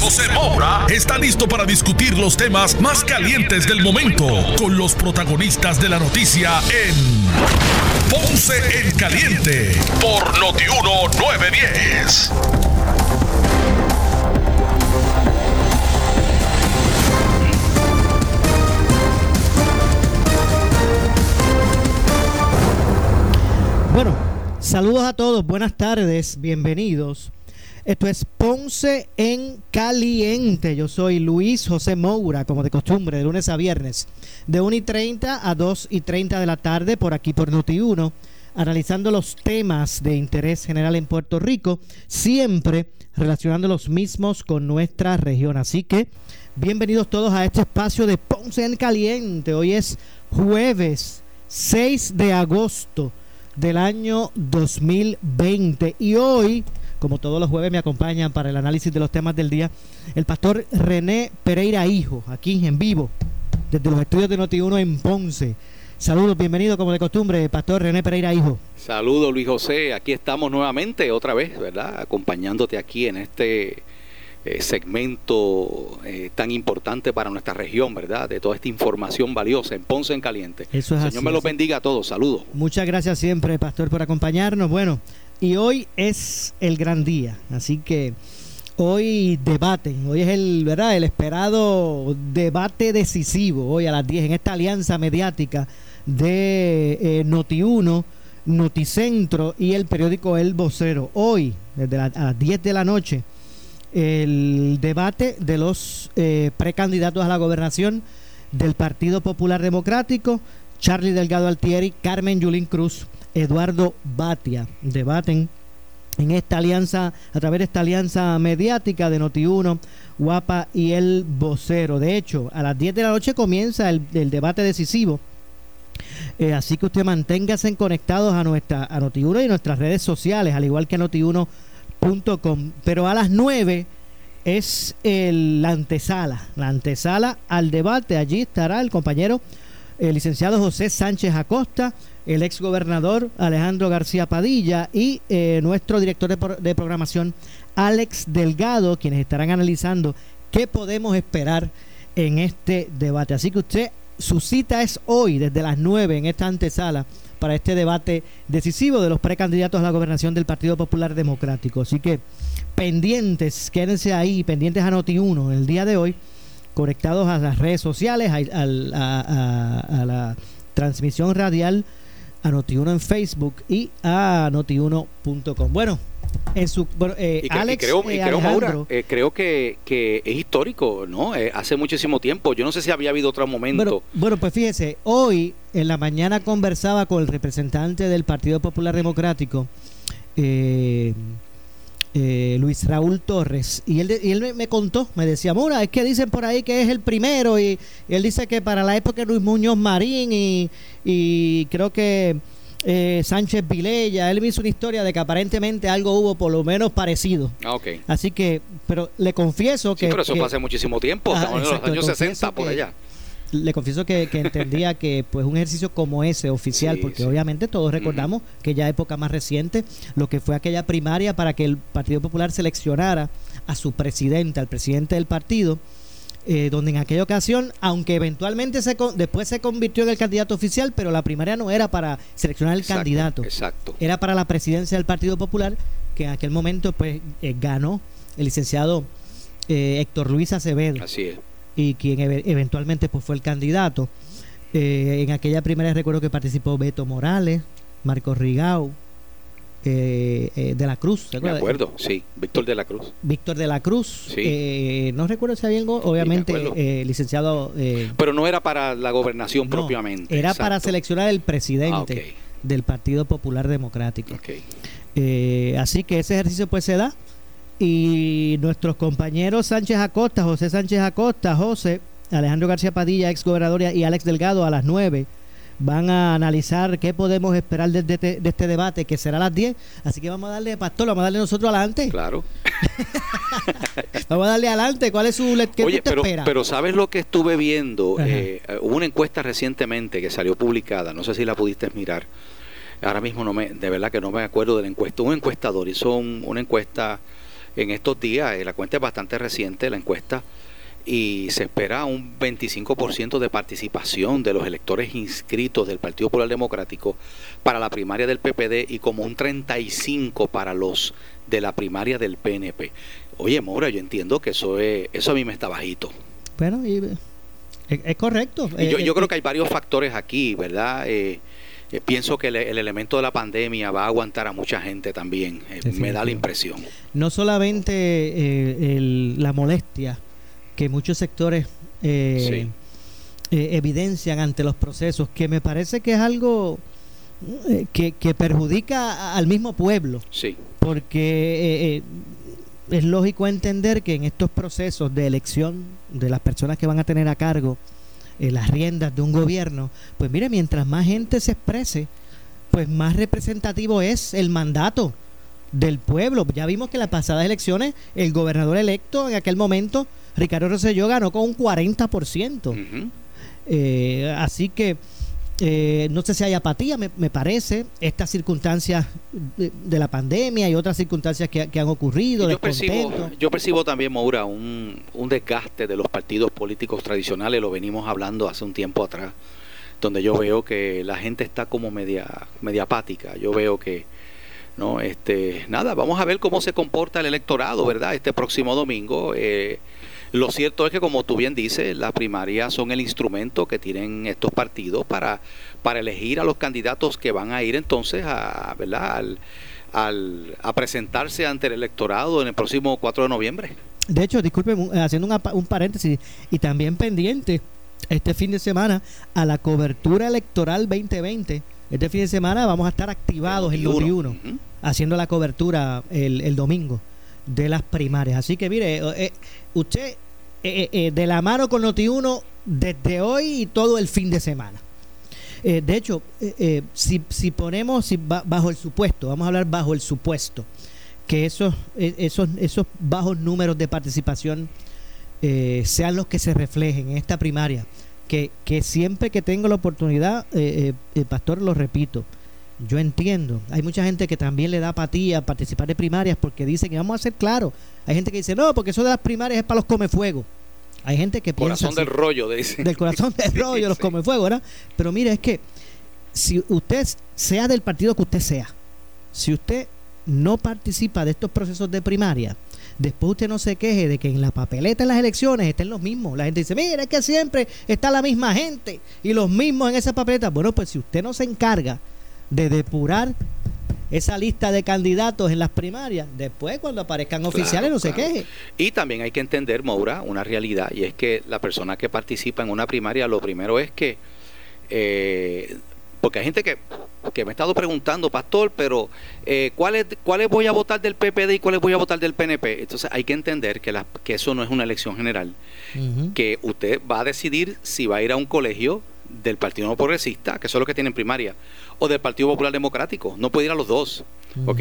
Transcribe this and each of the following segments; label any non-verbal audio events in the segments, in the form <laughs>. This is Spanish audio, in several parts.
José Moura está listo para discutir los temas más calientes del momento con los protagonistas de la noticia en Ponce en Caliente por Notiuno 910. Bueno, saludos a todos, buenas tardes, bienvenidos. Esto es Ponce en Caliente. Yo soy Luis José Moura, como de costumbre, de lunes a viernes, de 1 y 30 a 2 y 30 de la tarde, por aquí por Noti1, analizando los temas de interés general en Puerto Rico, siempre relacionando los mismos con nuestra región. Así que, bienvenidos todos a este espacio de Ponce en Caliente. Hoy es jueves 6 de agosto del año 2020 y hoy como todos los jueves me acompañan para el análisis de los temas del día el pastor René Pereira Hijo, aquí en vivo, desde los estudios de Noti1 en Ponce. Saludos, bienvenido como de costumbre, pastor René Pereira Hijo. Saludos Luis José, aquí estamos nuevamente otra vez, ¿verdad? Acompañándote aquí en este eh, segmento eh, tan importante para nuestra región, ¿verdad? De toda esta información valiosa en Ponce en Caliente. Eso es Señor así, me los bendiga a todos, saludos. Muchas gracias siempre, pastor, por acompañarnos. Bueno, y hoy es el gran día, así que hoy debaten, hoy es el, ¿verdad? El esperado debate decisivo, hoy a las 10 en esta alianza mediática de eh, Noti1, Noticentro y el periódico El Vocero. Hoy, desde a las 10 de la noche, el debate de los eh, precandidatos a la gobernación del Partido Popular Democrático, Charlie Delgado Altieri, Carmen Yulín Cruz, Eduardo Batia. Debaten en esta alianza, a través de esta alianza mediática de Noti1, Guapa y el vocero. De hecho, a las 10 de la noche comienza el, debate decisivo. Eh, así que usted manténgase conectados a nuestra a Noti1 y nuestras redes sociales, al igual que a Noti1.com. Pero a las 9 es el, la antesala, la antesala al debate. Allí estará el compañero el licenciado José Sánchez Acosta, el ex gobernador Alejandro García Padilla y eh, nuestro director de, de programación Alex Delgado, quienes estarán analizando qué podemos esperar en este debate. Así que usted, su cita es hoy desde las 9 en esta antesala para este debate decisivo de los precandidatos a la gobernación del Partido Popular Democrático. Así que pendientes, quédense ahí, pendientes a Noti1 el día de hoy conectados a las redes sociales, a, al- a- a- a la transmisión radial, a Noti1 en Facebook y a Noti1.com. Bueno, en su bueno, eh, Y, que- y Alex creo, y eh, creo, Maura, eh, creo que, que es histórico, ¿no? Eh, hace muchísimo tiempo. Yo no sé si había habido otro momento. bueno, bueno, pues fíjese, hoy en la mañana conversaba con el representante del Partido Popular Democrático, eh, Luis Raúl Torres, y él, y él me, me contó, me decía, Mura, es que dicen por ahí que es el primero, y, y él dice que para la época de Luis Muñoz Marín y, y creo que eh, Sánchez Vilella, él me hizo una historia de que aparentemente algo hubo por lo menos parecido. Ah, ok. Así que, pero le confieso Sí, que... pero eso que- fue hace muchísimo tiempo, Ah, estamos en los años confieso 60 por allá. Le confieso que, que entendía que pues un ejercicio como ese oficial, Sí, porque sí. obviamente todos recordamos que ya época más reciente, lo que fue aquella primaria para que el Partido Popular seleccionara a su presidente, al presidente del partido, eh, donde en aquella ocasión, aunque eventualmente se con- después se convirtió en el candidato oficial, pero la primaria no era para seleccionar el Exacto, candidato, Exacto. era para la presidencia del Partido Popular, que en aquel momento pues eh, ganó el licenciado eh, Héctor Luis Acevedo Así es. Y quien eve- eventualmente pues fue el candidato. Eh, en aquella primera recuerdo que participó Beto Morales, Marcos Rigau, eh, eh, de la Cruz, ¿se Me acuerda? acuerdo, sí. Víctor de la Cruz. Víctor de la Cruz, Sí. eh, no recuerdo si había algo, obviamente eh, licenciado Pero no era para la gobernación no, propiamente. era exacto. para seleccionar el presidente Ah, del Partido Popular Democrático. Eh, así que ese ejercicio pues se da Y nuestros compañeros Sánchez Acosta, José Sánchez Acosta, José, Alejandro García Padilla, ex gobernador, y Alex Delgado a las 9 van a analizar qué podemos esperar de, de- de este debate, que será a las 10. Así que vamos a darle, Pastor, vamos a darle nosotros adelante. Claro. <laughs> Vamos a darle adelante. ¿Cuál es su... ¿Qué Oye, pero, espera? pero ¿sabes lo que estuve viendo? Ajá. Eh, hubo una encuesta recientemente que salió publicada, no sé si la pudiste mirar. Ahora mismo no me, de verdad que no me acuerdo de la encuesta. Un encuestador hizo un- una encuesta en estos días, eh, la cuenta es bastante reciente, la encuesta, y se espera un 25% de participación de los electores inscritos del Partido Popular Democrático para la primaria del PPD y como un 35% para los de la primaria del PNP. Oye, Mora, yo entiendo que eso es, eso a mí me está bajito. Bueno, y, eh, es, es correcto. Y yo, Eh, yo creo que hay varios factores aquí, ¿verdad? Eh, eh, pienso que el, el elemento de la pandemia va a aguantar a mucha gente también. Eh, me da la impresión. no solamente eh, el- la molestia que muchos sectores evidencian ante los procesos, que me parece que es algo que, que perjudica al mismo pueblo, Sí, porque es lógico entender que en estos procesos de elección de las personas que van a tener a cargo eh, las riendas de un gobierno, pues mire, mientras más gente se exprese, pues más representativo es el mandato del pueblo. Ya vimos que en las pasadas elecciones el gobernador electo en aquel momento, Ricardo Rosselló, ganó con un 40%. Ujú. Eh, así que eh, no sé si hay apatía, me, me parece, estas circunstancias de, de la pandemia y otras circunstancias que, que han ocurrido, yo, percibo, yo percibo también, Maura, un, un desgaste de los partidos políticos tradicionales, lo venimos hablando hace un tiempo atrás, donde yo veo que la gente está como media, media apática. Yo veo que, no, este, nada, vamos a ver cómo se comporta el electorado, ¿verdad? Este próximo domingo. Eh, lo cierto es que, como tú bien dices, las primarias son el instrumento que tienen estos partidos para, para elegir a los candidatos que van a ir entonces a, ¿verdad? Al, al- a presentarse ante el electorado en el próximo 4 de noviembre. De hecho, disculpen, un- haciendo un, apa- un paréntesis, y también pendiente este fin de semana a la cobertura electoral 2020. Este fin de semana vamos a estar activados en Noti1, Ujú. haciendo la cobertura el, el domingo de las primarias. Así que mire, eh, eh, usted eh, de la mano con Noti1 desde hoy y todo el fin de semana. De hecho, si, si ponemos bajo el supuesto, vamos a hablar bajo el supuesto, que esos, esos, esos bajos números de participación sean los que se reflejen en esta primaria, que, que siempre que tengo la oportunidad, Pastor, lo repito, yo entiendo, hay mucha gente que también le da apatía participar de primarias porque dicen que vamos a ser claros, hay gente que dice, no, porque eso de las primarias es para los comefuegos. Hay gente que piensa Corazón del rollo, dice. del corazón del <laughs> Sí, rollo, los sí. come fuego, ¿verdad? Pero mire, es que si usted sea del partido que usted sea, si usted no participa de estos procesos de primaria, después usted no se queje de que en la papeleta en las elecciones estén los mismos. La gente dice, mira, es que siempre está la misma gente y los mismos en esa papeleta. Bueno, pues si usted no se encarga de depurar esa lista de candidatos en las primarias, después cuando aparezcan oficiales no se claro. queje. Y también hay que entender, Maura, una realidad, y es que la persona que participa en una primaria, lo primero es que, eh, porque hay gente que, que me ha estado preguntando, pastor, pero eh, ¿cuáles, ¿cuáles voy a votar del PPD y cuáles voy a votar del PNP? Entonces hay que entender que, la, que eso no es una elección general, que usted va a decidir si va a ir a un colegio del Partido No Progresista, que son los que tienen primaria, o del Partido Popular Democrático. No puede ir a los dos. ¿ok?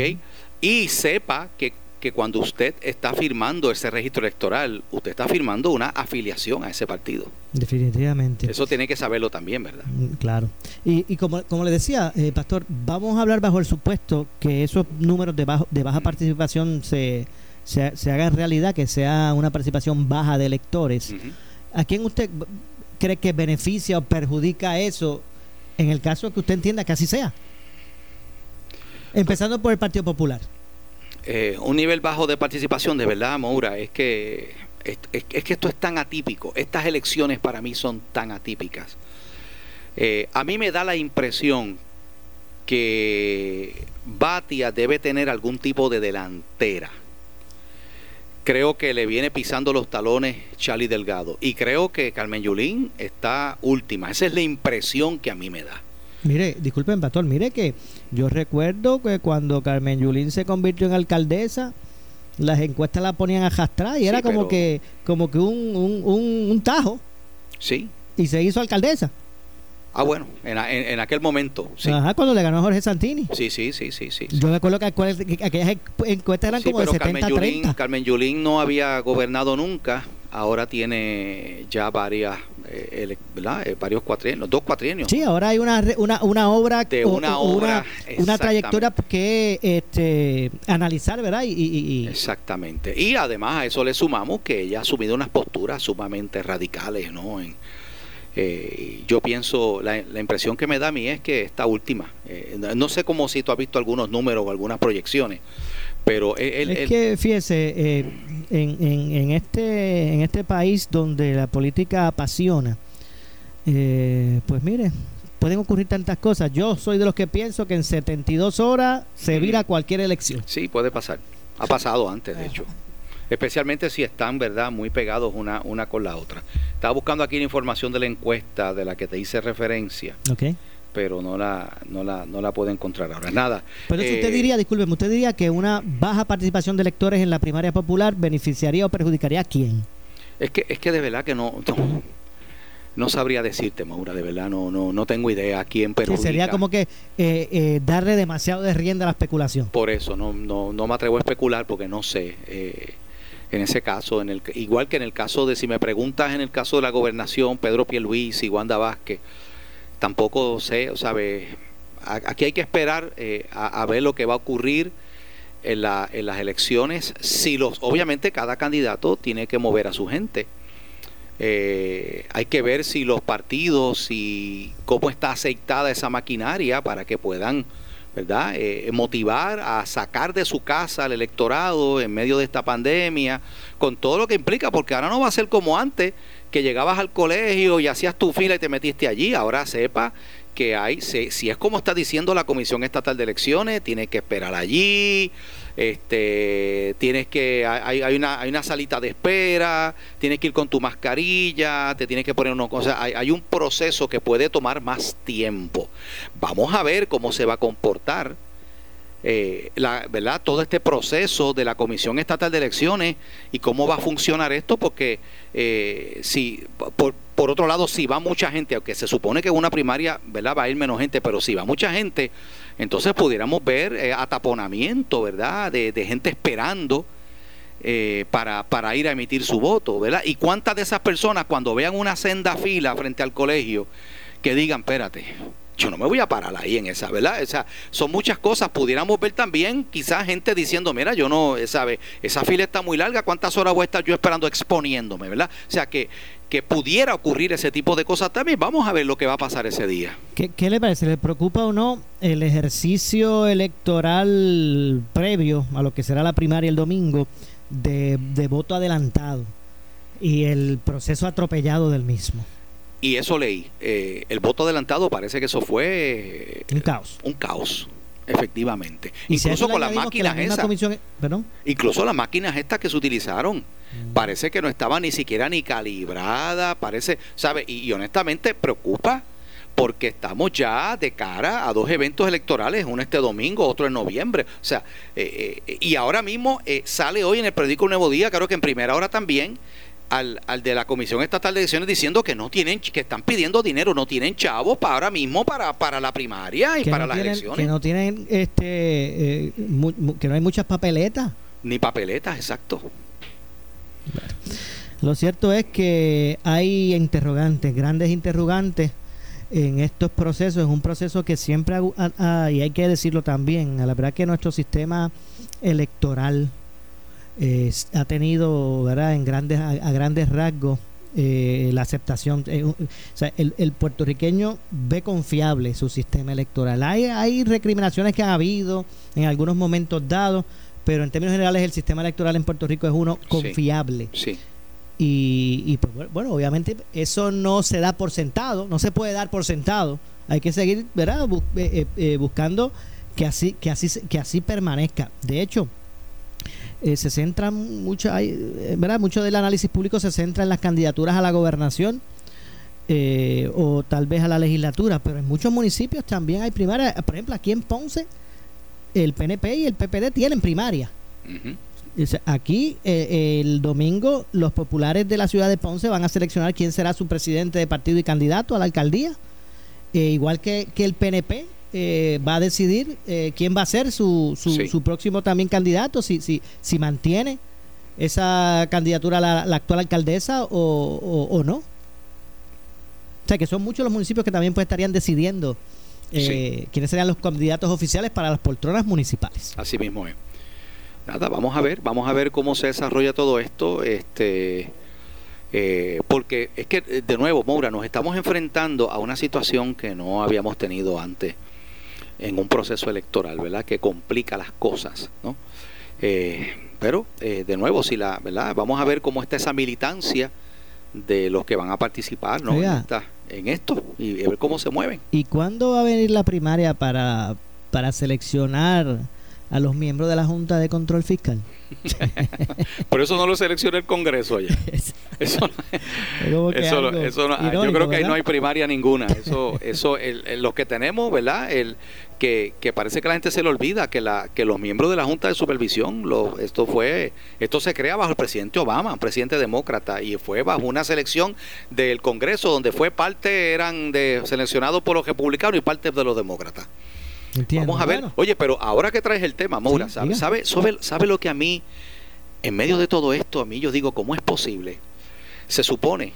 Y sepa que, que cuando usted está firmando ese registro electoral, usted está firmando una afiliación a ese partido. Definitivamente. Eso tiene que saberlo también, ¿verdad? Mm, Claro. Y, y como, como le decía, eh, Pastor, vamos a hablar bajo el supuesto que esos números de, bajo, de baja participación se, se, se hagan realidad, que sea una participación baja de electores. ¿A quién usted cree que beneficia o perjudica eso en el caso que usted entienda que así sea? Empezando por el Partido Popular. Eh, un nivel bajo de participación, de verdad, Moura, es que, es, que esto es tan atípico. Estas elecciones para mí son tan atípicas. Eh, a mí me da la impresión que Batia debe tener algún tipo de delantera. Creo que le viene pisando los talones Charlie Delgado. Y creo que Carmen Yulín está última. Esa es la impresión que a mí me da. Mire, disculpen, Pastor, mire que yo recuerdo que cuando Carmen Yulín se convirtió en alcaldesa, las encuestas la ponían a jastrar y Sí, era como pero- que como que un, un, un, un tajo Sí. y se hizo alcaldesa. Ah, bueno, en, en- en aquel momento, sí. Ajá, cuando le ganó a Jorge Santini. Sí, sí, sí, sí, sí. Yo me acuerdo que aquellas encuestas eran Sí, como de pero Carmen 70-30. Yulín, Carmen Yulín no había gobernado nunca, ahora tiene ya varias, eh. Eh, varios cuatrienios, dos cuatrienios. Sí, ahora hay una, una, una obra, De una o obra, una trayectoria exactamente. que este, analizar, ¿verdad? Y, y- y- Exactamente. Y además a eso le sumamos que ella ha asumido unas posturas sumamente radicales, ¿no? En- eh, yo pienso, la, la impresión que me da a mí es que esta última, eh, no- sé cómo si tú has visto algunos números o algunas proyecciones, pero él, es él- que fíjese, eh, en, en, en este en este país donde la política apasiona, eh, pues mire, pueden ocurrir tantas cosas. Yo soy de los que pienso que en 72 horas se vira cualquier elección. Sí, puede pasar. Ha pasado antes, de hecho. Especialmente si están, ¿verdad?, muy pegados una, una con la otra. Estaba buscando aquí la información de la encuesta de la que te hice referencia, pero no la, no la, no la puedo encontrar ahora. Nada. Pero Eh, usted diría, discúlpeme, usted diría que una baja participación de electores en la primaria popular beneficiaría o perjudicaría a quién? Es que, es que de verdad que no, no, no sabría decirte, Maura, de verdad no, no, no tengo idea a quién Sí, perjudica. sería como que eh, eh, darle demasiado de rienda a la especulación. Por eso no, no, no me atrevo a especular porque no sé. eh, en ese caso, en el, igual que en el caso de, si me preguntas en el caso de la gobernación, Pedro Pierluisi y Wanda Vázquez, tampoco sé, sabe, aquí hay que esperar eh, a, a ver lo que va a ocurrir en, la, en las elecciones. Si los, obviamente cada candidato tiene que mover a su gente. Eh, hay que ver si los partidos y cómo está aceitada esa maquinaria para que puedan ¿verdad? Eh, motivar a sacar de su casa al electorado en medio de esta pandemia, con todo lo que implica, porque ahora no va a ser como antes, que llegabas al colegio y hacías tu fila y te metiste allí, ahora sepa que hay, si es como está diciendo la Comisión Estatal de Elecciones, tienes que esperar allí, este, tienes que, hay, hay una, hay una salita de espera, tienes que ir con tu mascarilla, te tienes que poner una cosa, hay, hay un proceso que puede tomar más tiempo. Vamos a ver cómo se va a comportar eh, la, ¿verdad? todo este proceso de la Comisión Estatal de Elecciones y cómo va a funcionar esto, porque eh, si por, por otro lado, si va mucha gente, aunque se supone que en una primaria ¿verdad? va a ir menos gente, pero si va mucha gente, entonces pudiéramos ver eh, ataponamiento, ¿verdad? De, de gente esperando para, para ir a emitir su voto, ¿verdad? Y cuántas de esas personas cuando vean una senda fila frente al colegio, que digan, espérate, yo no me voy a parar ahí en esa, ¿verdad? O sea, son muchas cosas. Pudiéramos ver también quizás gente diciendo, mira, yo no, ¿sabe? Esa fila está muy larga, ¿cuántas horas voy a estar yo esperando exponiéndome, ¿verdad? O sea, que, que pudiera ocurrir ese tipo de cosas también. Vamos a ver lo que va a pasar ese día. ¿Qué, qué le parece? ¿Le preocupa o no el ejercicio electoral previo a lo que será la primaria el domingo de, de voto adelantado y el proceso atropellado del mismo? Y eso leí. Eh, el voto adelantado parece que eso fue Un caos. un caos, efectivamente. Y Incluso con las la máquinas misma esas. comisión- ¿Perdón? Incluso las máquinas estas que se utilizaron, Mm. parece que no estaban ni siquiera ni calibradas, parece, ¿sabe? Y, y honestamente preocupa porque estamos ya de cara a dos eventos electorales, uno este domingo, otro en noviembre. O sea, eh, eh, y ahora mismo eh, sale hoy en el periódico Nuevo Día, creo que en primera hora también, al, al de la Comisión Estatal de Elecciones diciendo que no tienen, que están pidiendo dinero, no tienen chavos para ahora mismo para, para la primaria y para no las tienen- elecciones. Que no tienen, este, eh, mu- mu- que no hay muchas papeletas. Ni papeletas, exacto. Lo cierto es que hay interrogantes, grandes interrogantes en estos procesos. Es un proceso que siempre, ha- ha- ha- y hay que decirlo también, a la verdad que nuestro sistema electoral eh, ha tenido, ¿verdad? En grandes, a, a grandes rasgos, eh, la aceptación. eh, o sea, el, el puertorriqueño ve confiable su sistema electoral. Hay, hay recriminaciones que han habido en algunos momentos dados, pero en términos generales el sistema electoral en Puerto Rico es uno confiable. Sí. Y, y, pues, bueno, obviamente eso no se da por sentado, no se puede dar por sentado. Hay que seguir, ¿verdad? Bu- eh, eh, buscando que así, que así, que así permanezca. De hecho, eh, se centra mucho, hay, eh, ¿verdad? Mucho del análisis público se centra en las candidaturas a la gobernación eh, o tal vez a la legislatura, pero en muchos municipios también hay primarias. Por ejemplo, aquí en Ponce, el PNP y el PPD tienen primaria. O sea, Aquí, eh, el domingo, los populares de la ciudad de Ponce van a seleccionar quién será su presidente de partido y candidato a la alcaldía. Eh, igual que, que el PNP eh, va a decidir eh, quién va a ser su, su, Sí. su próximo también candidato, si, si, si mantiene esa candidatura a la, la actual alcaldesa o, o- o no. O sea, que son muchos los municipios que también pues, estarían decidiendo eh, quiénes serían los candidatos oficiales para las poltronas municipales. Así mismo es. Nada, vamos a ver, vamos a ver cómo se desarrolla todo esto, este, eh, porque es que de nuevo, Moura, nos estamos enfrentando a una situación que no habíamos tenido antes en un proceso electoral, ¿verdad? Que complica las cosas, ¿no? Eh, pero eh, de nuevo, si la, ¿verdad? Vamos a ver cómo está esa militancia de los que van a participar, ¿no? En, esta- en esto y ver cómo se mueven. ¿Y cuándo va a venir la primaria para, para seleccionar a los miembros de la Junta de Control Fiscal? <laughs> Por eso no lo selecciona el Congreso ya. Eso, eso, eso no- yo irónico, creo que ahí no hay primaria ninguna. Eso, eso, el, el- los que tenemos, ¿verdad? El que, que parece que la gente se le olvida que la, que los miembros de la Junta de Supervisión, lo- esto fue, esto se crea bajo el presidente Obama, un presidente demócrata, y fue bajo una selección del Congreso donde fue parte eran de seleccionados por los republicanos y parte de los demócratas. Entiendo. Vamos a ver. Bueno, Oye, pero ahora que traes el tema, Maura, Sí, ¿sabe, sabe, sabe, sabe lo que a mí, en medio de todo esto, a mí yo digo, ¿cómo es posible? Se supone,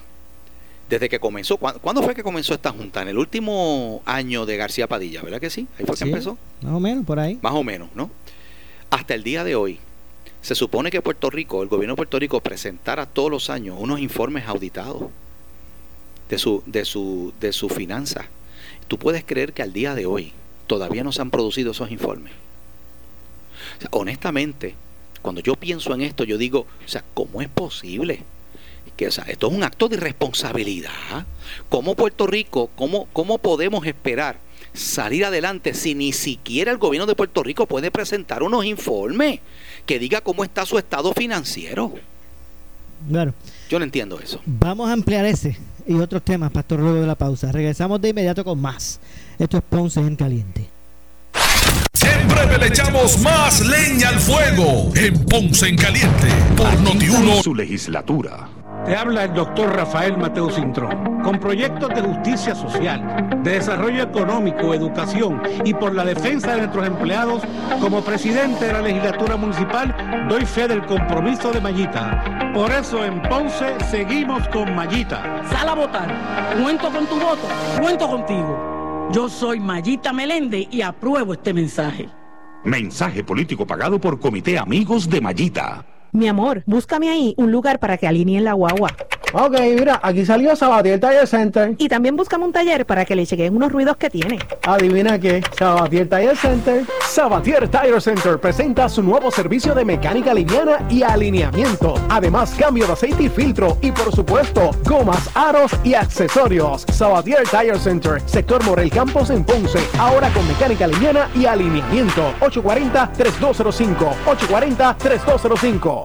desde que comenzó, ¿cuándo, cuándo fue que comenzó esta junta? En el último año de García Padilla, ¿verdad que sí? Ahí fue que empezó, más o menos por ahí. más o menos, ¿no? Hasta el día de hoy, se supone que Puerto Rico, el gobierno de Puerto Rico, presentara todos los años unos informes auditados de su, de su, de su finanza. Tú puedes creer que al día de hoy todavía no se han producido esos informes. O sea, honestamente, cuando yo pienso en esto, yo digo, o sea, ¿cómo es posible? Que, o sea, esto es un acto de irresponsabilidad. ¿Cómo Puerto Rico, cómo, cómo podemos esperar salir adelante si ni siquiera el gobierno de Puerto Rico puede presentar unos informes que diga cómo está su estado financiero? Bueno, Yo no entiendo eso. vamos a ampliar ese y otros temas, Pastor, luego de la pausa. Regresamos de inmediato con más. Esto es Ponce en Caliente. Siempre le echamos más leña al fuego en Ponce en Caliente por Notiuno. Su legislatura. Te habla el doctor Rafael Mateo Cintrón. Con proyectos de justicia social, de desarrollo económico, educación y por la defensa de nuestros empleados, como presidente de la legislatura municipal, doy fe del compromiso de Mayita. Por eso en Ponce seguimos con Mayita. Sal a votar. Cuento con tu voto. Cuento contigo. Yo soy Mayita Meléndez y apruebo este mensaje. Mensaje político pagado por Comité Amigos de Mayita. Mi amor, búscame ahí un lugar para que alineen la guagua. Ok, mira, aquí salió Sabatier Tire Center. Y también búscame un taller para que le chequeen unos ruidos que tiene. Adivina qué, Sabatier Tire Center. Sabatier Tire Center presenta su nuevo servicio de mecánica liviana y alineamiento. Además, cambio de aceite y filtro. Y por supuesto, gomas, aros y accesorios. Sabatier Tire Center, sector Morel Campos en Ponce. Ahora con mecánica liviana y alineamiento. 840-3205. 840-3205.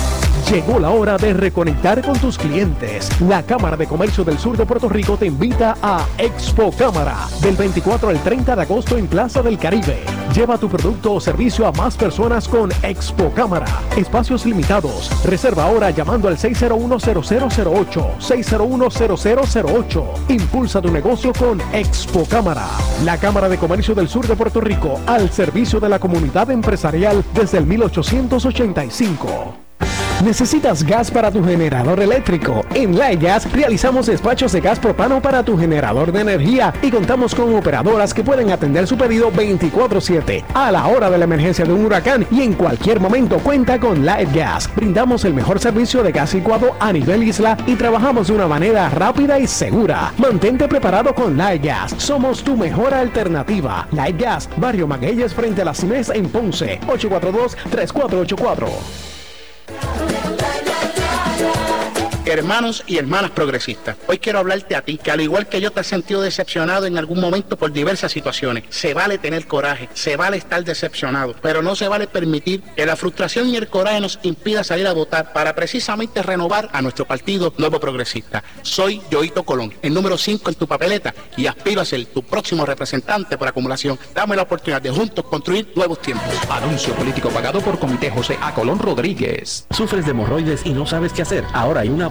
Llegó la hora de reconectar con tus clientes. La Cámara de Comercio del Sur de Puerto Rico te invita a Expo Cámara del 24 al 30 de agosto en Plaza del Caribe. Lleva tu producto o servicio a más personas con Expo Cámara. Espacios limitados. Reserva ahora llamando al 601-0008. 601-0008. Impulsa tu negocio con Expo Cámara. La Cámara de Comercio del Sur de Puerto Rico al servicio de la comunidad empresarial desde el 1885. ¿Necesitas gas para tu generador eléctrico? En Gas realizamos despachos de gas propano para tu generador de energía y contamos con operadoras que pueden atender su pedido 24/7 a la hora de la emergencia de un huracán y en cualquier momento cuenta con Gas. Brindamos el mejor servicio de gas licuado a nivel isla y trabajamos de una manera rápida y segura. Mantente preparado con Gas. Somos tu mejor alternativa. Gas, Barrio Magueyes frente a las CIMES en Ponce. 842 3484. Bye. Hermanos y hermanas progresistas. Hoy quiero hablarte a ti, que al igual que yo te has sentido decepcionado en algún momento por diversas situaciones. Se vale tener coraje, se vale estar decepcionado, pero no se vale permitir que la frustración y el coraje nos impida salir a votar para precisamente renovar a nuestro partido Nuevo Progresista. Soy Yoito Colón, el número 5 en tu papeleta y aspiro a ser tu próximo representante por acumulación. Dame la oportunidad de juntos construir nuevos tiempos. Anuncio político pagado por Comité José A. Colón Rodríguez. ¿Sufres de hemorroides y no sabes qué hacer? Ahora hay una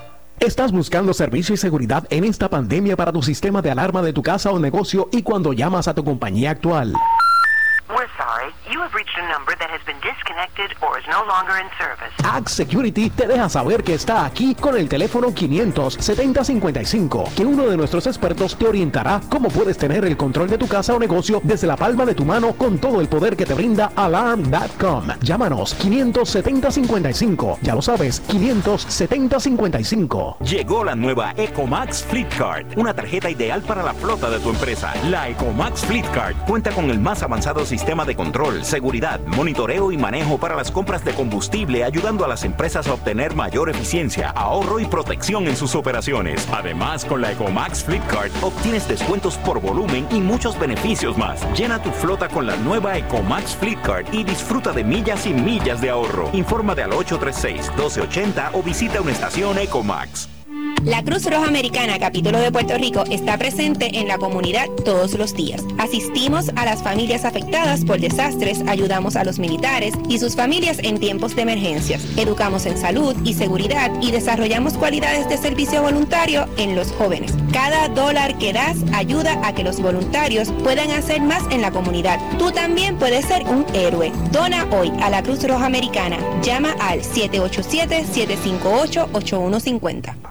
¿Estás buscando servicio y seguridad en esta pandemia para tu sistema de alarma de tu casa o negocio y cuando llamas a tu compañía actual? Sorry. You have reached a number that has been disconnected or is no longer in service. Act Security te deja saber que está aquí con el teléfono 57055, que uno de nuestros expertos te orientará cómo puedes tener el control de tu casa o negocio desde la palma de tu mano con todo el poder que te brinda Alarm.com. Llámanos 57055, ya lo sabes, 57055. Llegó la nueva Ecomax Fleet Card, una tarjeta ideal para la flota de tu empresa. La Ecomax Fleet Card cuenta con el más avanzado sistema de control, seguridad, monitoreo y manejo para las compras de combustible, ayudando a las empresas a obtener mayor eficiencia, ahorro y protección en sus operaciones. Además, con la Ecomax Card obtienes descuentos por volumen y muchos beneficios más. Llena tu flota con la nueva Ecomax Card y disfruta de millas y millas de ahorro. Infórmate al 836-1280 o visita una estación Ecomax. La Cruz Roja Americana, capítulo de Puerto Rico, está presente en la comunidad todos los días. Asistimos a las familias afectadas por desastres, ayudamos a los militares y sus familias en tiempos de emergencias, educamos en salud y seguridad y desarrollamos cualidades de servicio voluntario en los jóvenes. Cada dólar que das ayuda a que los voluntarios puedan hacer más en la comunidad. Tú también puedes ser un héroe. Dona hoy a la Cruz Roja Americana. Llama al 787-758-8150.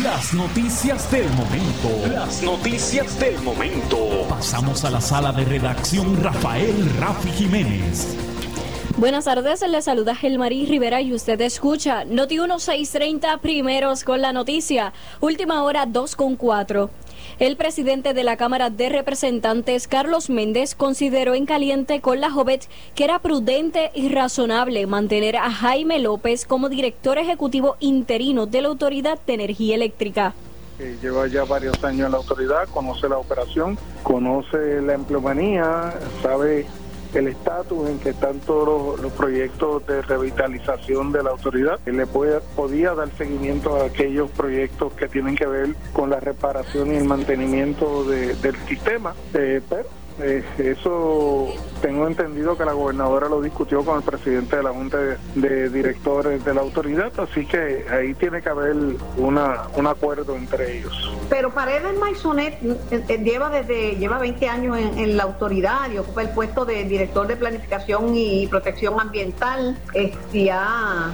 las noticias del momento. Las noticias del momento. Pasamos a la sala de redacción Rafael Rafi Jiménez. Buenas tardes, le saluda Gelmarí Rivera y usted escucha Noti 1630 primeros con la noticia. Última hora 2 con 4. El presidente de la Cámara de Representantes, Carlos Méndez, consideró en caliente con la Jovet que era prudente y razonable mantener a Jaime López como director ejecutivo interino de la Autoridad de Energía Eléctrica. lleva ya varios años en la autoridad, conoce la operación, conoce la empleomanía, sabe el estatus en que están todos los, proyectos de revitalización de la autoridad. Le puede, podía dar seguimiento a aquellos proyectos que tienen que ver con la reparación y el mantenimiento de- del sistema, eh, pero Eh, eso tengo entendido que la gobernadora lo discutió con el presidente de la Junta de, Directores de la autoridad, así que ahí tiene que haber una, un acuerdo entre ellos. Pero Paredes Maisonet eh, eh, lleva desde lleva 20 años en, en la autoridad y ocupa el puesto de director de planificación y protección ambiental. eh, ha.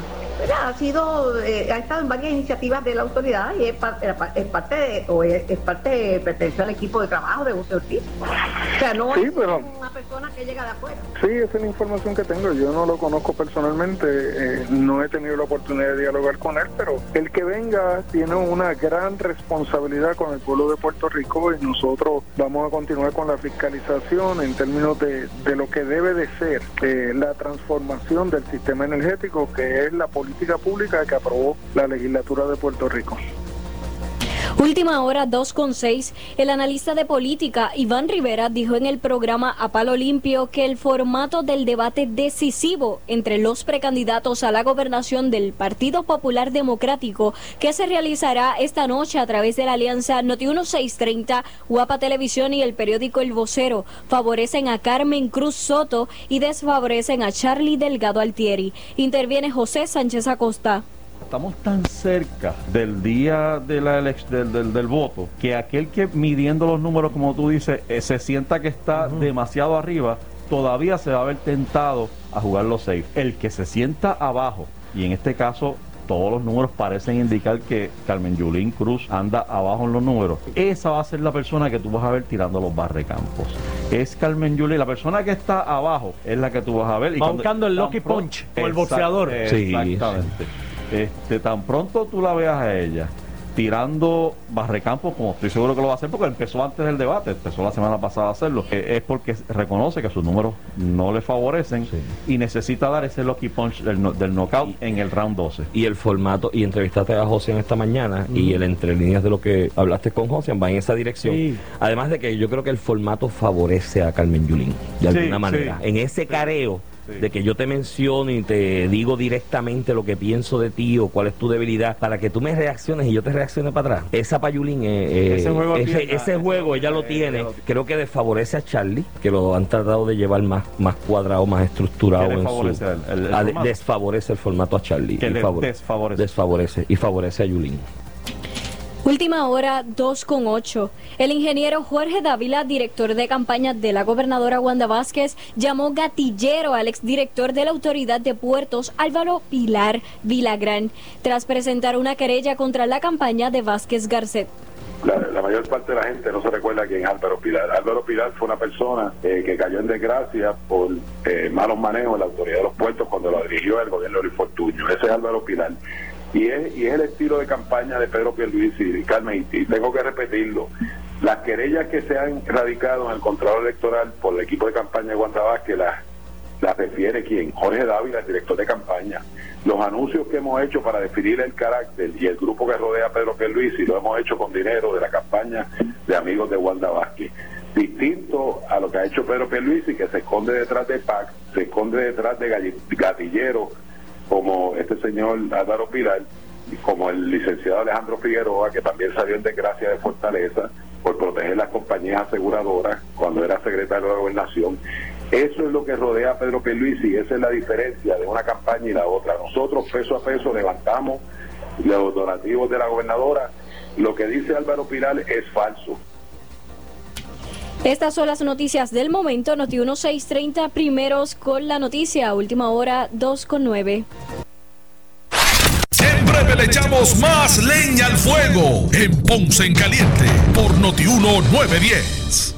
Ha sido eh, ha estado en varias iniciativas de la autoridad y es, par- es parte de, o es, es parte pertenece al equipo de trabajo de José Ortiz. O sea, no Sí, es pero- una persona que llega de afuera. Sí, esa es la información que tengo. Yo no lo conozco personalmente, eh, no he tenido la oportunidad de dialogar con él, pero el que venga tiene una gran responsabilidad con el pueblo de Puerto Rico y nosotros vamos a continuar con la fiscalización en términos de, de lo que debe de ser eh, la transformación del sistema energético, que es la política pública que aprobó la legislatura de Puerto Rico. Última hora 2 con 6. El analista de política Iván Rivera dijo en el programa A Palo Limpio que el formato del debate decisivo entre los precandidatos a la gobernación del Partido Popular Democrático que se realizará esta noche a través de la alianza Noti 1630, Guapa Televisión y el periódico El Vocero favorecen a Carmen Cruz Soto y desfavorecen a Charlie Delgado Altieri. Interviene José Sánchez Acosta. Estamos tan cerca del día de la elec- del, del- del voto que aquel que midiendo los números, como tú dices, eh, se sienta que está demasiado arriba, todavía se va a ver tentado a jugar los safe. El que se sienta abajo, y en este caso todos los números parecen indicar que Carmen Yulín Cruz anda abajo en los números. Esa va a ser la persona que tú vas a ver tirando los barrecampos. Es Carmen Yulín, la persona que está abajo es la que tú vas a ver. Va cuando- buscando el lucky punch, como el Exact- boxeador. Sí, Exactamente. Este, tan pronto tú la veas a ella tirando barrecampos, como estoy seguro que lo va a hacer, porque empezó antes del debate, empezó la semana pasada a hacerlo, eh, es porque reconoce que sus números no le favorecen y necesita dar ese lucky punch del, no- del knockout en el round 12. Y el formato, y entrevistaste a José esta mañana, y el entre líneas de lo que hablaste con José va en esa dirección. Sí. Además de que yo creo que el formato favorece a Carmen Yulín, de Sí, alguna manera. En ese careo de que yo te menciono y te digo directamente lo que pienso de ti o cuál es tu debilidad, para que tú me reacciones y yo te reaccione para atrás. Esa para Yulín, eh, eh, Ese juego ese, ese juego ella lo tiene. Creo que desfavorece a Charlie, que lo han tratado de llevar más, más cuadrado, más estructurado ¿Qué en su. desfavorece? ¿El- el a de- formato? desfavorece el formato a Charlie. Y le desfavorece. desfavorece y favorece a Yulín. Última hora 2 con 8. El ingeniero Jorge Dávila, director de campaña de la gobernadora Wanda Vázquez, llamó gatillero al exdirector de la Autoridad de Puertos, Álvaro Pilar Vilagrán, tras presentar una querella contra la campaña de Vázquez Garcet. La, mayor parte de la gente no se recuerda quién es Álvaro Pilar. Álvaro Pilar fue una persona eh, que cayó en desgracia por eh, malos manejos en la autoridad de los puertos cuando lo dirigió el gobierno de Luis Fortuño. Ese es Álvaro Pilar. Y es, y es el estilo de campaña de Pedro Pierluisi y Carmen, y tengo que repetirlo. Las querellas que se han radicado en el control electoral por el equipo de campaña de Wanda Vázquez las las refiere quién? Jorge Dávila, el director de campaña. Los anuncios que hemos hecho para definir el carácter y el grupo que rodea a Pedro Pierluisi lo hemos hecho con dinero de la campaña de amigos de Wanda Vázquez. Distinto a lo que ha hecho Pedro Pierluisi, que se esconde detrás de PAC, se esconde detrás de gatilleros como este señor Álvaro Pilar, y como el licenciado Alejandro Figueroa, que también salió en desgracia de Fortaleza por proteger las compañías aseguradoras cuando era secretario de gobernación. Eso es lo que rodea a Pedro Pierluisi, esa es la diferencia de una campaña y la otra. Nosotros peso a peso levantamos los donativos de la gobernadora. Lo que dice Álvaro Pilar es falso. Estas son las noticias del momento. Noti 1630 primeros con la noticia. Última hora 2 con 9. En breve le echamos más leña al fuego en Ponce en Caliente por Notiuno 910.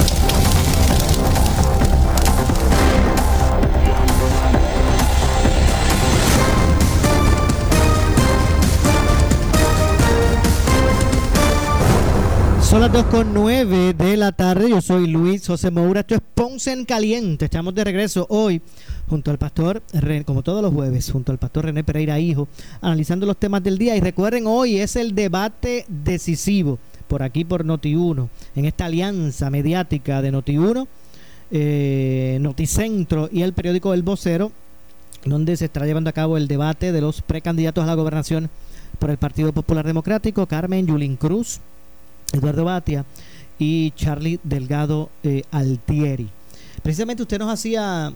Son las 2 con 9 de la tarde. Yo soy Luis José Moura. Esto es Ponce en Caliente. Estamos de regreso hoy junto al pastor, como todos los jueves, junto al pastor René Pereira Hijo, analizando los temas del día. Y recuerden, hoy es el debate decisivo por aquí por Noti1, en esta alianza mediática de Noti1, eh, Noticentro y el periódico El Vocero, donde se está llevando a cabo el debate de los precandidatos a la gobernación por el Partido Popular Democrático, Carmen Yulín Cruz, Eduardo Batia y Charlie Delgado eh, Altieri. Precisamente usted nos hacía,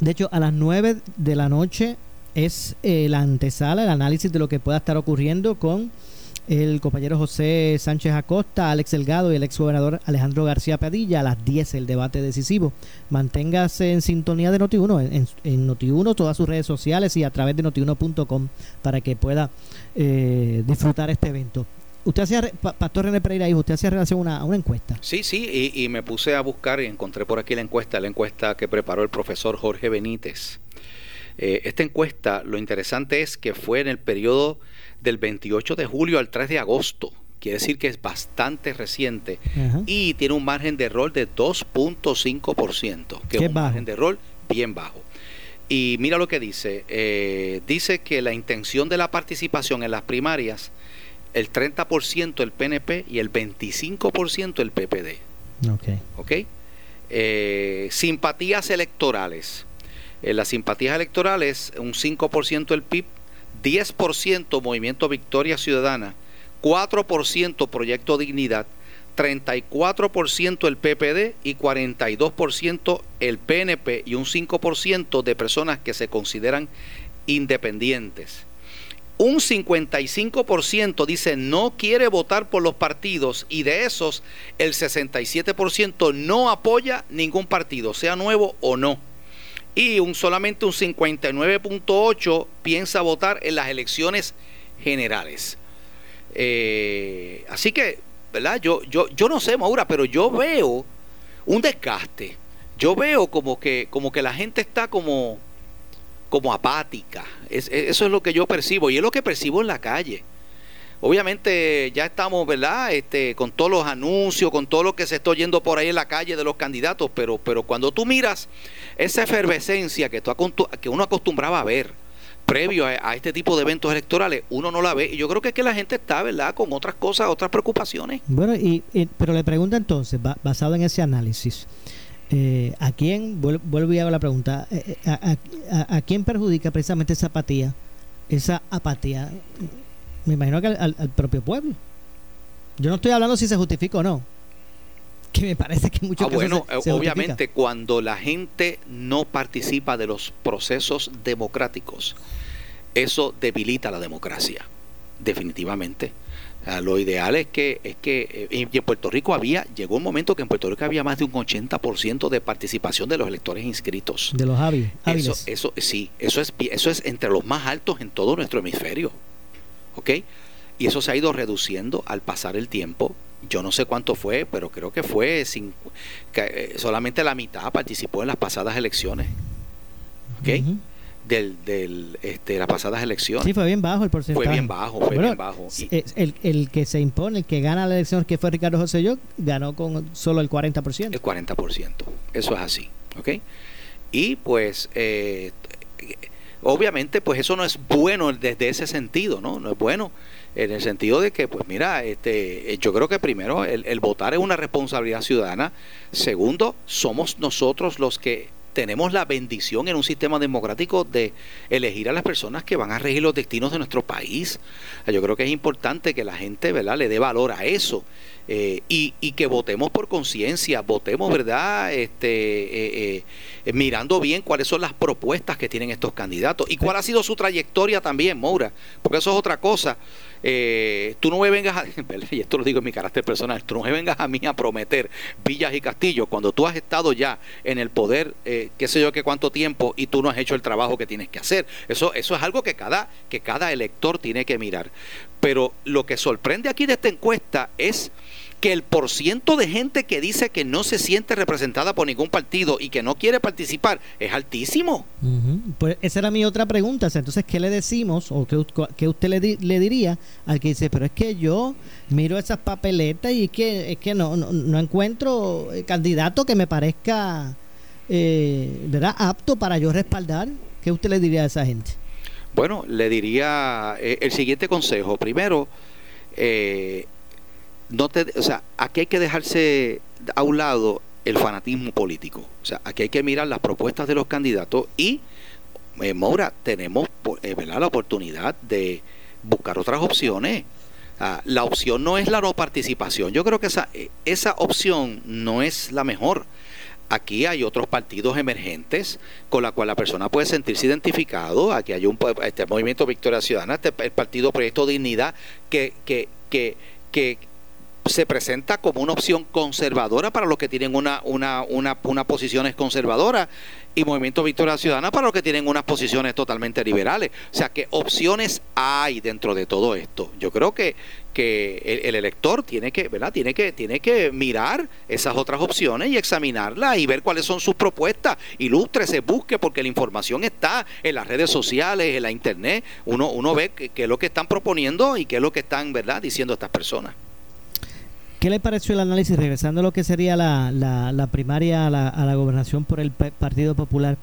de hecho, a las 9 de la noche es eh, la antesala, el análisis de lo que pueda estar ocurriendo con el compañero José Sánchez Acosta, Alex Delgado y el ex gobernador Alejandro García Padilla a las 10 el debate decisivo. Manténgase en sintonía de Noti1, en, en Noti1, todas sus redes sociales y a través de notiuno.com para que pueda eh, disfrutar este evento. Usted hacía, Pastor René Pereira, usted hacía relación a una, una encuesta. Sí, sí, y, me puse a buscar y encontré por aquí la encuesta, la encuesta que preparó el profesor Jorge Benítez. Eh, esta encuesta, lo interesante es que fue en el periodo del 28 de julio al 3 de agosto. Quiere decir que es bastante reciente y tiene un margen de error de 2.5%, que es un margen de error bien bajo. Y mira lo que dice. Eh, dice que la intención de la participación en las primarias, el 30% el PNP y el 25% el PPD. Ok. Eh, simpatías electorales. En las simpatías electorales, un 5% el PIB, 10% Movimiento Victoria Ciudadana, 4% Proyecto Dignidad, 34% el PPD y 42% el PNP y un 5% de personas que se consideran independientes. Un 55% dice no quiere votar por los partidos y de esos el 67% no apoya ningún partido, sea nuevo o no y un solamente un 59.8 piensa votar en las elecciones generales. Eh, así que, ¿verdad? Yo, yo, yo no sé, Maura, pero yo veo un desgaste. Yo veo como que, como que la gente está como, como apática. eso es lo que yo percibo y es lo que percibo en la calle. Obviamente ya estamos, ¿verdad? Este, con todos los anuncios, con todo lo que se está oyendo por ahí en la calle de los candidatos, pero, pero cuando tú miras esa efervescencia que, tú, que uno acostumbraba a ver previo a, este tipo de eventos electorales, uno no la ve. Y yo creo que es que la gente está, ¿verdad?, con otras cosas, otras preocupaciones. Bueno, y, pero le pregunto entonces, basado en ese análisis, eh, ¿a quién, vuelvo, y hago la pregunta, eh, eh, a, quién perjudica precisamente esa apatía? Esa apatía me imagino que al, propio pueblo. Yo no estoy hablando si se justifica o no. Que me parece que mucho ah, bueno, obviamente cuando la gente no participa de los procesos democráticos, eso debilita la democracia, definitivamente. Lo ideal es que, es que eh, en Puerto Rico había, llegó un momento que en Puerto Rico había más de un 80% de participación de los electores inscritos. De los hábiles. Eso, eso, sí, eso es, eso es entre los más altos en todo nuestro hemisferio. ¿ok? Y eso se ha ido reduciendo al pasar el tiempo. Yo no sé cuánto fue, pero creo que fue sin, que, eh, solamente la mitad participó en las pasadas elecciones. ¿Ok? Del, del este, las pasadas elecciones. Sí, fue bien bajo el porcentaje. Fue bien bajo, fue bien bajo. el, el, que se impone, el que gana la elección, que fue Ricardo José Yo, ganó con solo el 40%. El 40%, eso es así, ¿ok? Y pues eh, obviamente pues eso no es bueno desde ese sentido, ¿no? No es bueno en el sentido de que, pues mira, este, yo creo que primero el, el votar es una responsabilidad ciudadana, segundo, somos nosotros los que tenemos la bendición en un sistema democrático de elegir a las personas que van a regir los destinos de nuestro país. Yo creo que es importante que la gente ¿verdad? le dé valor a eso eh, y, y, que votemos por conciencia, votemos verdad este, eh, eh, mirando bien cuáles son las propuestas que tienen estos candidatos y cuál ha sido su trayectoria también, Moura, porque eso es otra cosa. Eh, tú no me vengas a, <laughs> y esto lo digo en mi carácter personal, tú no me vengas a mí a prometer villas y castillos cuando tú has estado ya en el poder, eh, qué sé yo qué cuánto tiempo, y tú no has hecho el trabajo que tienes que hacer. Eso, eso es algo que cada, que cada elector tiene que mirar. Pero lo que sorprende aquí de esta encuesta es que el porciento de gente que dice que no se siente representada por ningún partido y que no quiere participar es altísimo. Pues esa era mi otra pregunta. Entonces, ¿qué le decimos o qué, usted le, le, diría al que dice, pero es que yo miro esas papeletas y es que, es que no, no, encuentro candidato que me parezca eh, ¿verdad? apto para yo respaldar? ¿Qué usted le diría a esa gente? Bueno, le diría eh, el siguiente consejo. Primero, eh, no te, o sea, aquí hay que dejarse a un lado el fanatismo político. O sea, aquí hay que mirar las propuestas de los candidatos y, eh, Maura, tenemos eh, la oportunidad de buscar otras opciones. la opción no es la no participación. Yo creo que esa, eh, esa opción no es la mejor. Aquí hay otros partidos emergentes con la cual la persona puede sentirse identificado. Aquí hay un este movimiento Victoria Ciudadana, este, el partido Proyecto Dignidad, que, que, que, que se presenta como una opción conservadora para los que tienen una, una, una, posiciones conservadoras y Movimiento Victoria Ciudadana para los que tienen unas posiciones totalmente liberales. O sea que opciones hay dentro de todo esto. Yo creo que, que el, elector tiene que, ¿verdad? Tiene que, tiene que mirar esas otras opciones y examinarlas y ver cuáles son sus propuestas. se busque, porque la información está en las redes sociales, en la internet. Uno, uno ve qué es lo que están proponiendo y qué es lo que están, ¿verdad?, diciendo estas personas. ¿Qué le pareció el análisis, regresando a lo que sería la, la, primaria a la, a la, gobernación por el Partido Popular?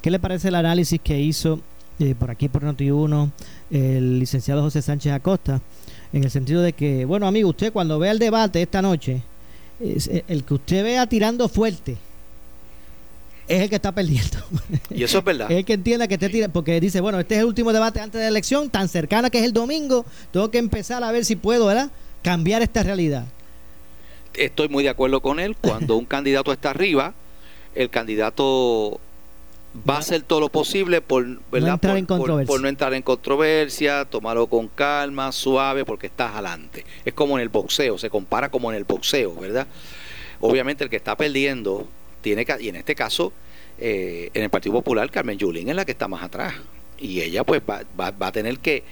¿Qué le parece el análisis que hizo eh, por aquí por Noti1 el licenciado José Sánchez Acosta? En el sentido de que, bueno, amigo, usted cuando vea el debate esta noche, eh, el que usted vea tirando fuerte, es el que está perdiendo. Y eso es verdad. <laughs> es el que entienda que esté tirando, porque dice, bueno, este es el último debate antes de la elección, tan cercana que es el domingo, tengo que empezar a ver si puedo, ¿verdad? Cambiar esta realidad estoy muy de acuerdo con él. Cuando <laughs> un candidato está arriba, el candidato va a hacer todo lo posible por, No entrar en por, no entrar en controversia, tomarlo con calma, suave, porque estás adelante. Es como en el boxeo, se compara como en el boxeo, ¿verdad? Obviamente el que está perdiendo tiene que, y en este caso, eh, en el Partido Popular, Carmen Yulín es la que está más atrás. Y ella pues va, va a tener que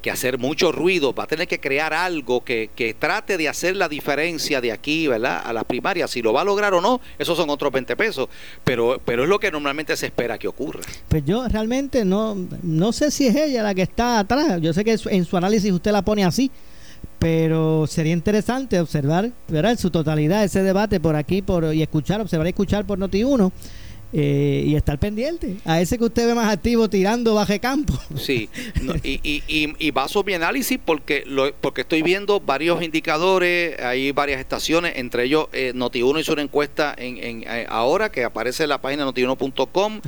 que, hacer mucho ruido, va a tener que crear algo que, trate de hacer la diferencia de aquí, ¿verdad? A la primaria. Si lo va a lograr o no, esos son otros 20 pesos. Pero, pero es lo que normalmente se espera que ocurra. Pues yo realmente no, no sé si es ella la que está atrás. Yo sé que en su análisis usted la pone así. Pero sería interesante observar, ¿verdad? En su totalidad ese debate por aquí por y escuchar, observar y escuchar por Noti1 eh, y estar pendiente a ese que usted ve más activo tirando baje campo. Sí, y, y, y, y, baso mi análisis porque lo, porque estoy viendo varios indicadores, hay varias estaciones, entre ellos eh, Noti1 hizo una encuesta en, en eh, ahora que aparece en la página notiuno.com,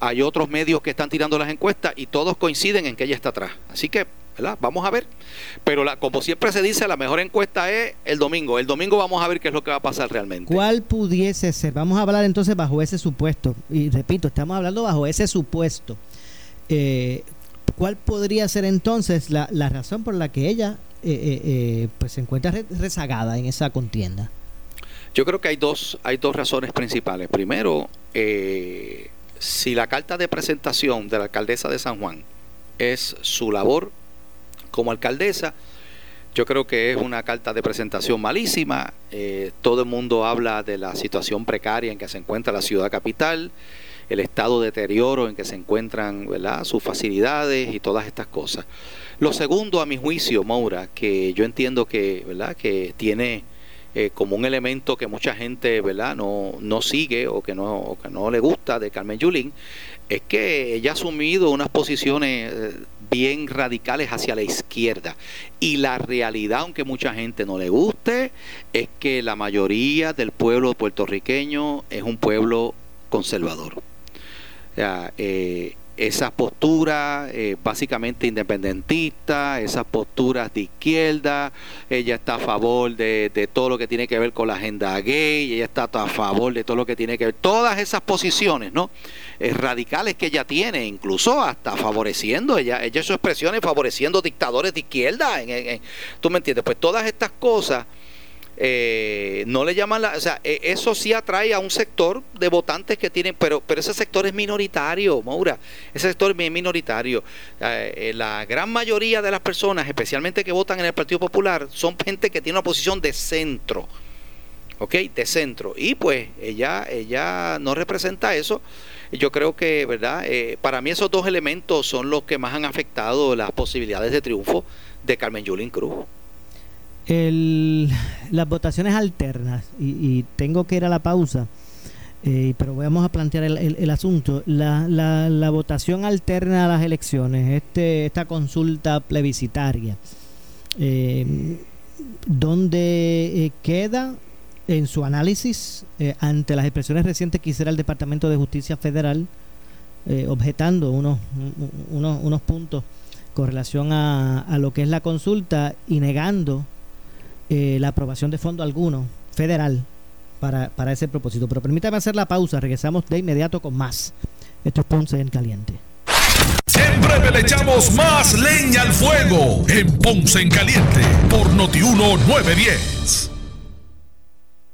hay otros medios que están tirando las encuestas y todos coinciden en que ella está atrás. Así que Vamos a ver. Pero la, como siempre se dice, la mejor encuesta es el domingo. El domingo vamos a ver qué es lo que va a pasar realmente. ¿Cuál pudiese ser? Vamos a hablar entonces bajo ese supuesto. Y repito, estamos hablando bajo ese supuesto. Eh, ¿Cuál podría ser entonces la, razón por la que ella eh, eh, pues se encuentra rezagada en esa contienda? Yo creo que hay dos, hay dos razones principales. Primero, si la carta de presentación de la alcaldesa de San Juan es su labor como alcaldesa. Yo creo que es una carta de presentación malísima. Eh, todo el mundo habla de la situación precaria en que se encuentra la ciudad capital, el estado de deterioro en que se encuentran ¿verdad? sus facilidades y todas estas cosas. Lo segundo, a mi juicio, Maura, que yo entiendo que, ¿verdad? que tiene eh, como un elemento que mucha gente ¿verdad? No, no sigue o que no, o que no le gusta de Carmen Yulín, es que ella ha asumido unas posiciones eh, bien radicales hacia la izquierda. Y la realidad, aunque mucha gente no le guste, es que la mayoría del pueblo puertorriqueño es un pueblo conservador. O eh, esas posturas eh, básicamente independentistas, esas posturas de izquierda, ella está a favor de, de, todo lo que tiene que ver con la agenda gay, ella está a favor de todo lo que tiene que ver, todas esas posiciones, ¿no? Eh, radicales que ella tiene, incluso hasta favoreciendo, ella, ella sus expresiones favoreciendo dictadores de izquierda, en, ¿tú me entiendes? Pues todas estas cosas eh, no le llaman la, o sea, eh, eso sí atrae a un sector de votantes que tienen, pero, pero ese sector es minoritario, Maura, ese sector es minoritario. Eh, la gran mayoría de las personas, especialmente que votan en el Partido Popular, son gente que tiene una posición de centro, ¿ok? De centro. Y pues ella, ella no representa eso. Yo creo que, ¿verdad? para mí esos dos elementos son los que más han afectado las posibilidades de triunfo de Carmen Yulín Cruz el, las votaciones alternas, y, tengo que ir a la pausa, eh, pero vamos a plantear el, asunto. La, la, la, votación alterna a las elecciones, este, esta consulta plebiscitaria, eh, donde eh, queda en su análisis ante las expresiones recientes que hiciera el Departamento de Justicia Federal, objetando unos, unos, unos puntos con relación a lo que es la consulta y negando eh, la aprobación de fondo alguno federal para, para ese propósito. Pero permítame hacer la pausa, regresamos de inmediato con más. Esto es Ponce en Caliente. Siempre le echamos más leña al fuego en Ponce en Caliente por Notiuno 910.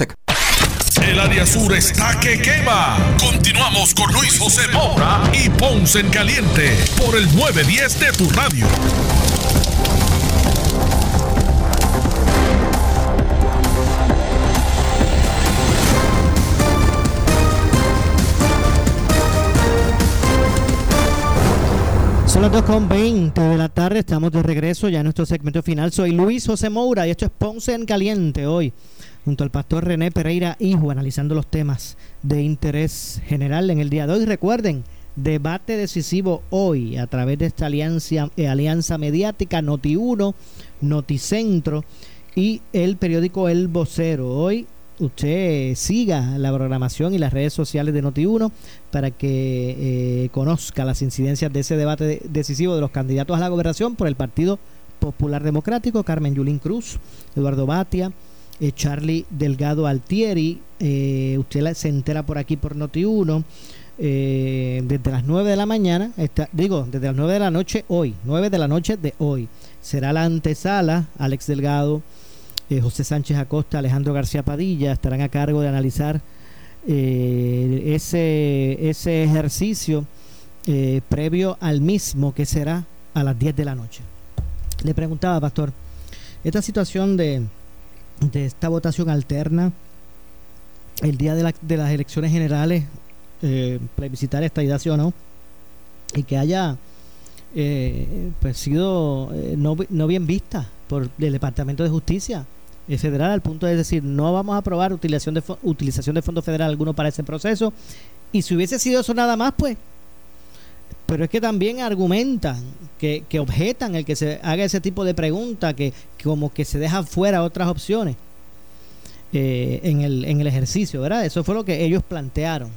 El área sur está que quema. Continuamos con Luis José Moura y Ponce en Caliente por el 910 de tu radio. Son las 2.20 de la tarde, estamos de regreso ya en nuestro segmento final. Soy Luis José Moura y esto es Ponce en Caliente hoy, junto al pastor René Pereira Hijo, analizando los temas de interés general en el día de hoy. Recuerden, debate decisivo hoy a través de esta alianza, eh, alianza mediática Noti1, Noticentro y el periódico El Vocero. Hoy usted siga la programación y las redes sociales de Noti1 para que eh, conozca las incidencias de ese debate decisivo de los candidatos a la gobernación por el Partido Popular Democrático, Carmen Yulín Cruz, Eduardo Batia, eh, Charlie Delgado Altieri, eh, usted se entera por aquí por Noti1. desde las 9 de la mañana, digo, desde las 9 de la noche hoy, 9 de la noche de hoy, será la antesala, Alex Delgado, eh, José Sánchez Acosta, Alejandro García Padilla estarán a cargo de analizar eh, ese, ese ejercicio eh, previo al mismo que será a las 10 de la noche. Le preguntaba, Pastor, esta situación de, de esta votación alterna el día de, de las elecciones generales, eh, esta idea o no, y que haya pues sido no, no bien vista por el Departamento de Justicia federal al punto de decir no vamos a aprobar utilización de, utilización de fondo federal alguno para ese proceso. Y si hubiese sido eso nada más pues pero es que también argumentan que, que objetan el que se haga ese tipo de pregunta que, como que se dejan fuera otras opciones eh, en, el, en el ejercicio verdad eso fue lo que ellos plantearon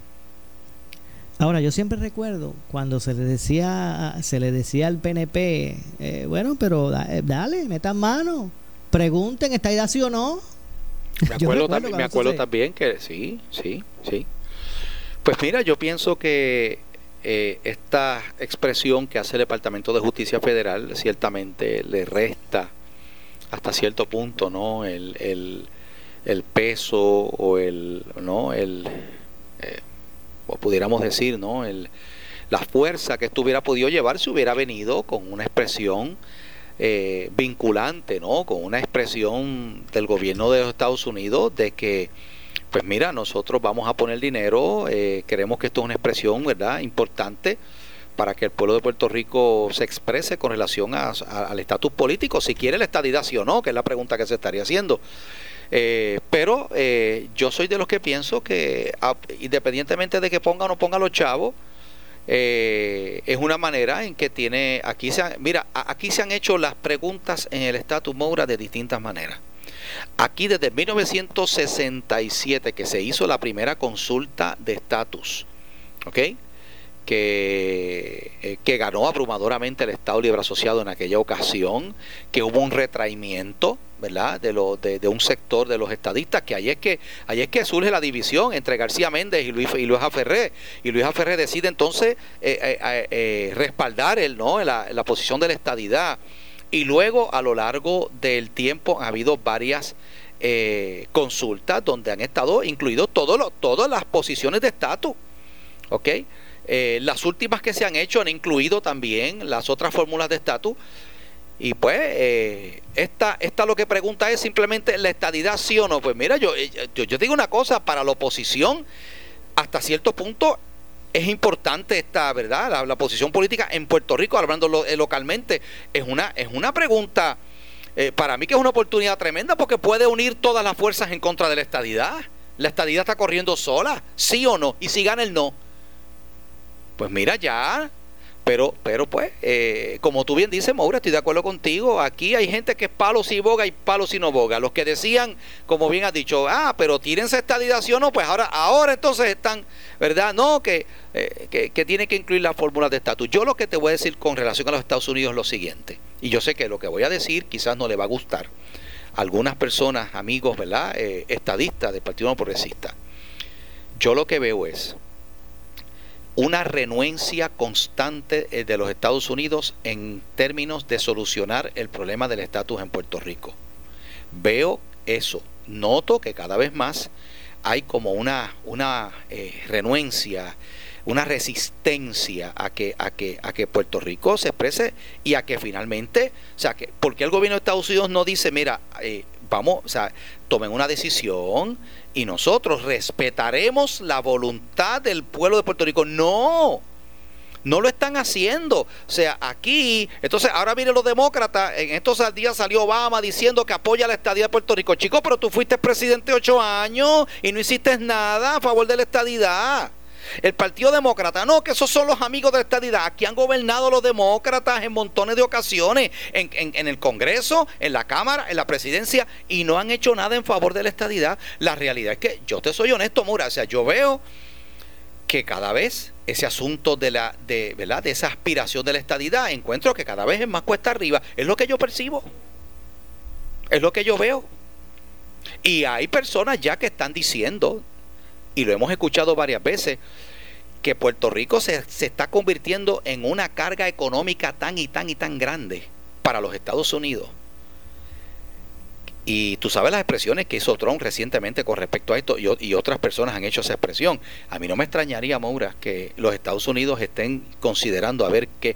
Ahora, yo siempre recuerdo cuando se le decía, se le decía al PNP, eh, bueno, pero dale, metan mano, pregunten, ¿está idea sí o no? Me acuerdo, también, me acuerdo también que sí, sí, sí. Pues mira, yo pienso que eh, esta expresión que hace el Departamento de Justicia Federal ciertamente le resta hasta cierto punto, ¿no? El, el, peso o el, ¿no? El, eh, o pudiéramos decir, ¿no? El, la fuerza que esto hubiera podido llevar si hubiera venido con una expresión eh, vinculante, ¿no? Con una expresión del gobierno de los Estados Unidos de que, pues mira, nosotros vamos a poner dinero, eh, queremos que esto es una expresión, ¿verdad? Importante para que el pueblo de Puerto Rico se exprese con relación al estatus político, si quiere la estadidad sí o no, que es la pregunta que se estaría haciendo. Eh, pero yo soy de los que pienso que independientemente de que ponga o no ponga los chavos, eh, es una manera en que tiene aquí se han, mira aquí se han hecho las preguntas en el estatus Moura de distintas maneras Aquí desde 1967 que se hizo la primera consulta de estatus, ¿ok? Que, eh, que ganó abrumadoramente el Estado Libre Asociado en aquella ocasión, que hubo un retraimiento, ¿verdad? De, lo, de, un sector de los estadistas, que ahí es que, ahí es que surge la división entre García Méndez y Luis, y Luis Aferré. Y Luis Aferré decide entonces eh, eh, eh, respaldar el, ¿no? la, la posición de la estadidad. Y luego, a lo largo del tiempo, ha habido varias eh, consultas donde han estado incluidos todas las posiciones de estatus. ¿Ok? Eh, las últimas que se han hecho han incluido también las otras fórmulas de estatus. Y pues, eh, esta, esta lo que pregunta es simplemente la estadidad sí o no. Pues mira, yo, yo, yo digo una cosa, para la oposición, hasta cierto punto es importante esta, ¿verdad? La, posición política en Puerto Rico, hablando eh, localmente, es una, es una pregunta, eh, para mí que es una oportunidad tremenda porque puede unir todas las fuerzas en contra de la estadidad. La estadidad está corriendo sola, sí o no, y si gana el no. Pues mira ya, pero, pero pues, eh, como tú bien dices, Maura, estoy de acuerdo contigo. Aquí hay gente que es palo si boga y palo si no boga. Los que decían, como bien has dicho, ah, pero tírense estadidad sí o no, pues ahora, ahora entonces están, ¿verdad? No, que, eh, que, que tiene que incluir las fórmulas de estatus. Yo lo que te voy a decir con relación a los Estados Unidos es lo siguiente, y yo sé que lo que voy a decir quizás no le va a gustar a algunas personas, amigos, ¿verdad? Eh, estadistas del Partido No Progresista. Yo lo que veo es una renuencia constante eh, de los Estados Unidos en términos de solucionar el problema del estatus en Puerto Rico. Veo eso, noto que cada vez más hay como una, una eh, renuencia, una resistencia a que, a, que, a que Puerto Rico se exprese y a que finalmente, o sea, que, porque el gobierno de Estados Unidos no dice, mira, eh, vamos, o sea, tomen una decisión y nosotros respetaremos la voluntad del pueblo de Puerto Rico. No, no lo están haciendo. O sea, aquí, entonces ahora miren los demócratas, en estos días salió Obama diciendo que apoya la estadía de Puerto Rico. Chicos, pero tú fuiste presidente ocho años y no hiciste nada a favor de la estadidad. El Partido Demócrata, no, que esos son los amigos de la estadidad. Aquí han gobernado los demócratas en montones de ocasiones, en, en, el Congreso, en la Cámara, en la presidencia, y no han hecho nada en favor de la estadidad. La realidad es que, yo te soy honesto, Mura, o sea, yo veo que cada vez ese asunto de la, de, ¿verdad? de esa aspiración de la estadidad, encuentro que cada vez es más cuesta arriba. Es lo que yo percibo. Es lo que yo veo. Y hay personas ya que están diciendo, y lo hemos escuchado varias veces, que Puerto Rico se, se, está convirtiendo en una carga económica tan y tan y tan grande para los Estados Unidos. Y tú sabes las expresiones que hizo Trump recientemente con respecto a esto y, otras personas han hecho esa expresión. A mí no me extrañaría, Maura, que los Estados Unidos estén considerando a ver qué,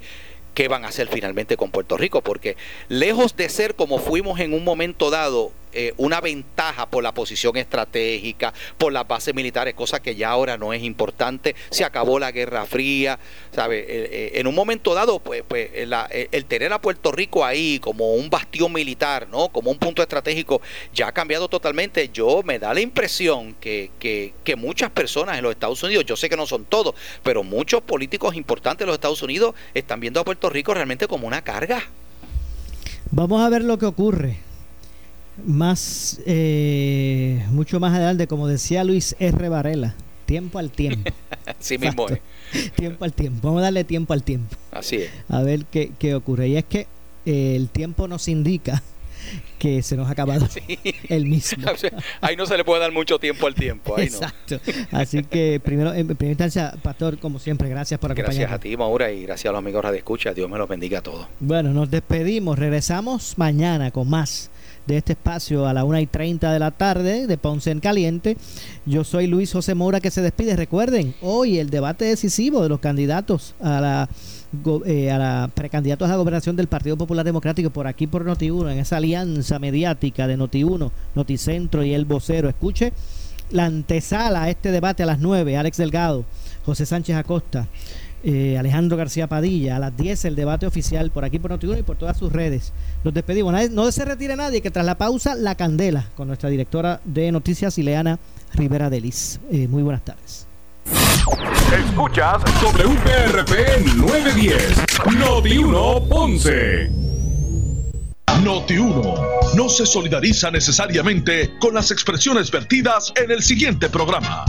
qué van a hacer finalmente con Puerto Rico, porque lejos de ser como fuimos en un momento dado, eh, una ventaja por la posición estratégica, por las bases militares, cosa que ya ahora no es importante. Se acabó la Guerra Fría, ¿sabe? Eh, eh, en un momento dado, pues, pues la, el tener a Puerto Rico ahí como un bastión militar, ¿no? Como un punto estratégico, ya ha cambiado totalmente. Yo me da la impresión que, que, que muchas personas en los Estados Unidos, yo sé que no son todos, pero muchos políticos importantes de los Estados Unidos están viendo a Puerto Rico realmente como una carga. Vamos a ver lo que ocurre más, eh, mucho más adelante, como decía Luis R. Varela, tiempo al tiempo. <laughs> sí mismo es. <laughs> Tiempo al tiempo. Vamos a darle tiempo al tiempo. Así es. A ver qué, qué ocurre. Y es que eh, el tiempo nos indica <laughs> que se nos ha acabado sí. el mismo. Ahí no se le puede dar mucho tiempo al tiempo. Ahí Exacto. No. Así que primero, en primera instancia, Pastor, como siempre, gracias por acompañarnos. Gracias a ti, Maura, y gracias a los amigos de Escucha. Dios me los bendiga a todos. Bueno, nos despedimos. Regresamos mañana con más de este espacio a la 1 y 30 de la tarde de Ponce en Caliente. Yo soy Luis José Mora que se despide. Recuerden, hoy el debate decisivo de los candidatos a la eh, a la precandidatos a la gobernación del Partido Popular Democrático por aquí por Noti1, en esa alianza mediática de Noti1, Noticentro y El Vocero. Escuche la antesala a este debate a las 9, Alex Delgado, José Sánchez Acosta, eh, Alejandro García Padilla, a las 10 el debate oficial por aquí por Noti1 y por todas sus redes. Nos despedimos. No se retire nadie, que tras la pausa, la candela con nuestra directora de noticias, Ileana Rivera Delis. Eh, muy buenas tardes. Escuchas WPRP 910, Noti1 Ponce. Noti 1 no se solidariza necesariamente con las expresiones vertidas en el siguiente programa.